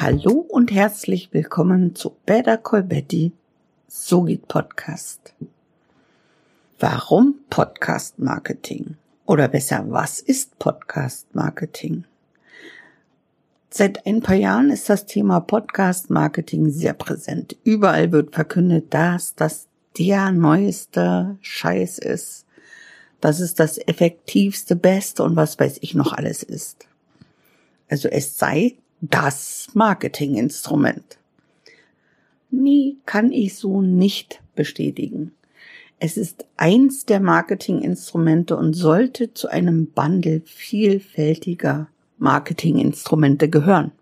Hallo und herzlich willkommen zu Better Call Betty, so geht Podcast. Warum Podcast Marketing? Oder besser, was ist Podcast Marketing? Seit ein paar Jahren ist das Thema Podcast Marketing sehr präsent. Überall wird verkündet, dass das der neueste Scheiß ist, dass es das effektivste, beste und was weiß ich noch alles ist. Also es sei das Marketinginstrument. Nie kann ich so nicht bestätigen. Es ist eins der Marketinginstrumente und sollte zu einem Bundle vielfältiger Marketinginstrumente gehören.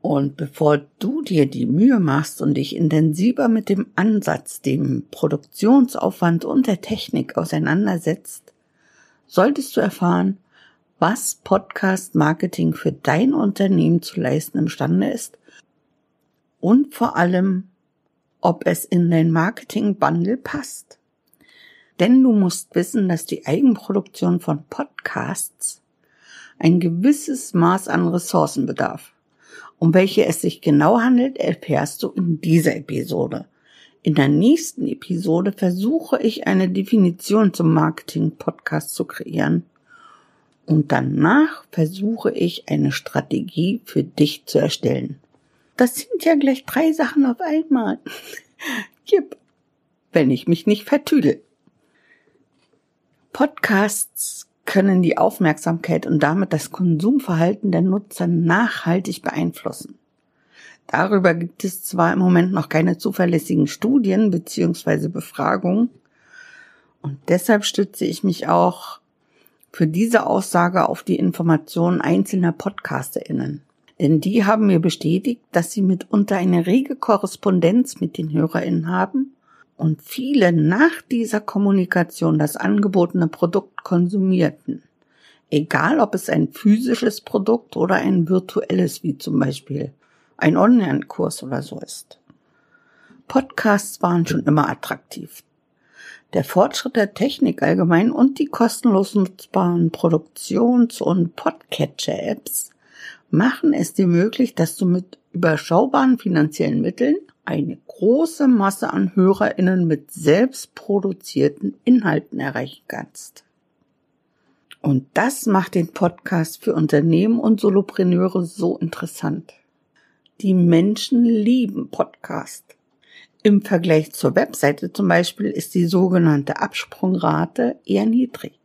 Und bevor du dir die Mühe machst und dich intensiver mit dem Ansatz, dem Produktionsaufwand und der Technik auseinandersetzt, solltest du erfahren, was Podcast Marketing für dein Unternehmen zu leisten imstande ist und vor allem, ob es in dein Marketing Bundle passt. Denn du musst wissen, dass die Eigenproduktion von Podcasts ein gewisses Maß an Ressourcen bedarf. Um welche es sich genau handelt, erfährst du in dieser Episode. In der nächsten Episode versuche ich eine Definition zum Marketing-Podcast zu kreieren und danach versuche ich eine Strategie für dich zu erstellen. Das sind ja gleich drei Sachen auf einmal. Jipp, wenn ich mich nicht vertüdel. Podcasts können die Aufmerksamkeit und damit das Konsumverhalten der Nutzer nachhaltig beeinflussen. Darüber gibt es zwar im Moment noch keine zuverlässigen Studien bzw. Befragungen, und deshalb stütze ich mich auch für diese Aussage auf die Informationen einzelner PodcasterInnen. Denn die haben mir bestätigt, dass sie mitunter eine rege Korrespondenz mit den HörerInnen haben und viele nach dieser Kommunikation das angebotene Produkt konsumierten. Egal, ob es ein physisches Produkt oder ein virtuelles, wie zum Beispiel ein Online-Kurs oder so ist. Podcasts waren schon immer attraktiv. Der Fortschritt der Technik allgemein und die kostenlos nutzbaren Produktions- und Podcatcher-Apps machen es dir möglich, dass du mit überschaubaren finanziellen Mitteln eine große Masse an HörerInnen mit selbst produzierten Inhalten erreichen kannst. Und das macht den Podcast für Unternehmen und Solopreneure so interessant. Die Menschen lieben Podcast. Im Vergleich zur Webseite zum Beispiel ist die sogenannte Absprungrate eher niedrig,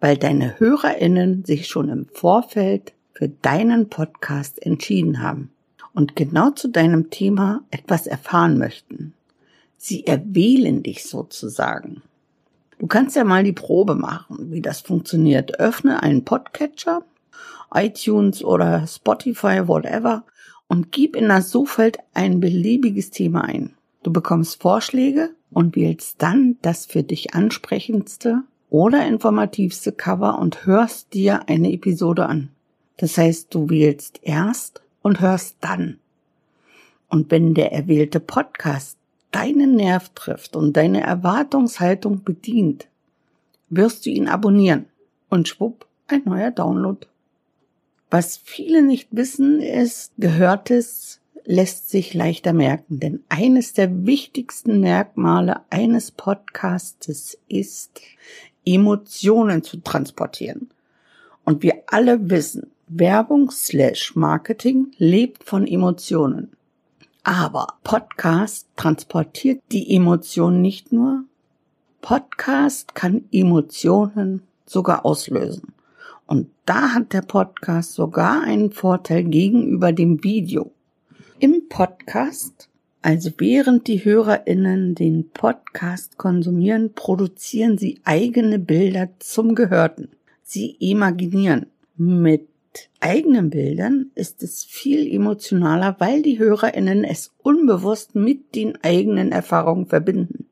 weil deine Hörerinnen sich schon im Vorfeld für deinen Podcast entschieden haben und genau zu deinem Thema etwas erfahren möchten. Sie erwählen dich sozusagen. Du kannst ja mal die Probe machen, wie das funktioniert. Öffne einen Podcatcher, iTunes oder Spotify, whatever, und gib in das Suchfeld ein beliebiges Thema ein. Du bekommst Vorschläge und wählst dann das für dich ansprechendste oder informativste Cover und hörst dir eine Episode an. Das heißt, du wählst erst und hörst dann. Und wenn der erwählte Podcast deinen Nerv trifft und deine Erwartungshaltung bedient, wirst du ihn abonnieren und schwupp, ein neuer Download. Was viele nicht wissen, ist, Gehörtes lässt sich leichter merken, denn eines der wichtigsten Merkmale eines Podcastes ist, Emotionen zu transportieren. Und wir alle wissen, Werbung slash Marketing lebt von Emotionen. Aber Podcast transportiert die Emotionen nicht nur. Podcast kann Emotionen sogar auslösen. Da hat der Podcast sogar einen Vorteil gegenüber dem Video. Im Podcast, also während die Hörerinnen den Podcast konsumieren, produzieren sie eigene Bilder zum Gehörten. Sie imaginieren. Mit eigenen Bildern ist es viel emotionaler, weil die Hörerinnen es unbewusst mit den eigenen Erfahrungen verbinden.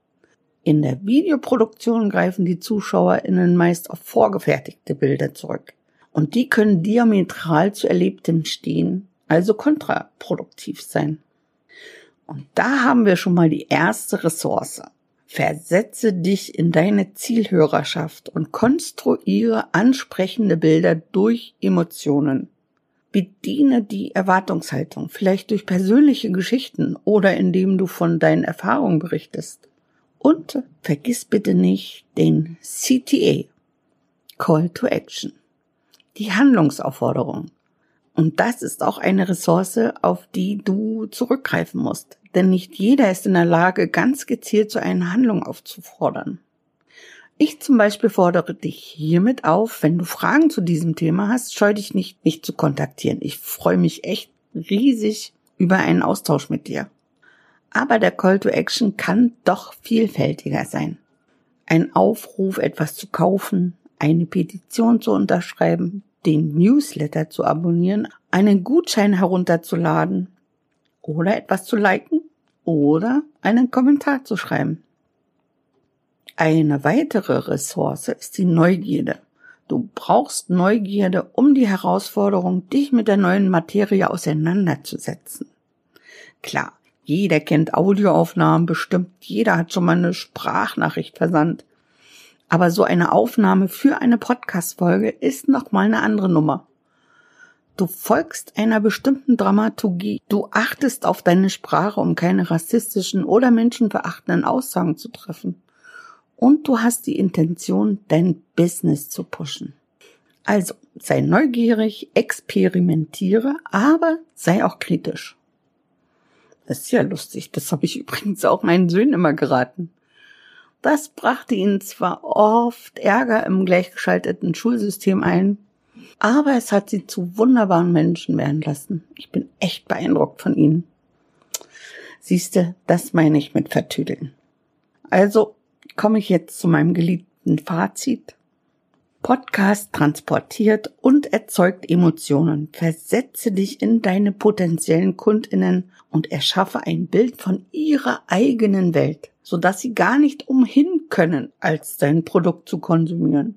In der Videoproduktion greifen die ZuschauerInnen meist auf vorgefertigte Bilder zurück. Und die können diametral zu Erlebtem stehen, also kontraproduktiv sein. Und da haben wir schon mal die erste Ressource. Versetze dich in deine Zielhörerschaft und konstruiere ansprechende Bilder durch Emotionen. Bediene die Erwartungshaltung, vielleicht durch persönliche Geschichten oder indem du von deinen Erfahrungen berichtest. Und vergiss bitte nicht den CTA, Call to Action, die Handlungsaufforderung. Und das ist auch eine Ressource, auf die du zurückgreifen musst. Denn nicht jeder ist in der Lage, ganz gezielt zu einer Handlung aufzufordern. Ich zum Beispiel fordere dich hiermit auf, wenn du Fragen zu diesem Thema hast, scheu dich nicht, mich zu kontaktieren. Ich freue mich echt riesig über einen Austausch mit dir. Aber der Call to Action kann doch vielfältiger sein. Ein Aufruf, etwas zu kaufen, eine Petition zu unterschreiben, den Newsletter zu abonnieren, einen Gutschein herunterzuladen oder etwas zu liken oder einen Kommentar zu schreiben. Eine weitere Ressource ist die Neugierde. Du brauchst Neugierde, um die Herausforderung, dich mit der neuen Materie auseinanderzusetzen. Klar, jeder kennt Audioaufnahmen, bestimmt jeder hat schon mal eine Sprachnachricht versandt. Aber so eine Aufnahme für eine Podcast-Folge ist nochmal eine andere Nummer. Du folgst einer bestimmten Dramaturgie. Du achtest auf deine Sprache, um keine rassistischen oder menschenverachtenden Aussagen zu treffen und du hast die Intention, dein Business zu pushen. Also sei neugierig, experimentiere, aber sei auch kritisch. Das ist ja lustig, das habe ich übrigens auch meinen Söhnen immer geraten. Das brachte ihnen zwar oft Ärger im gleichgeschalteten Schulsystem ein, aber es hat sie zu wunderbaren Menschen werden lassen. Ich bin echt beeindruckt von ihnen. Siehste, das meine ich mit vertüdeln. Also komme ich jetzt zu meinem geliebten Fazit. Podcast transportiert und erzeugt Emotionen. Versetze dich in deine potenziellen Kundinnen und erschaffe ein Bild von ihrer eigenen Welt, sodass sie gar nicht umhin können, als dein Produkt zu konsumieren.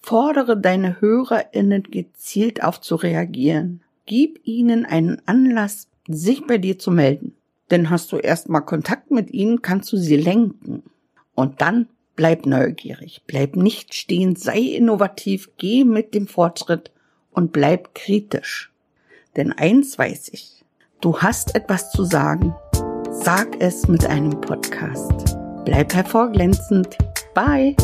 Fordere deine HörerInnen gezielt auf zu reagieren. Gib ihnen einen Anlass, sich bei dir zu melden. Denn hast du erstmal Kontakt mit ihnen, kannst du sie lenken. Und dann bleib neugierig, bleib nicht stehen, sei innovativ, geh mit dem Fortschritt und bleib kritisch. Denn eins weiß ich, du hast etwas zu sagen, sag es mit einem Podcast. Bleib hervorglänzend. Bye!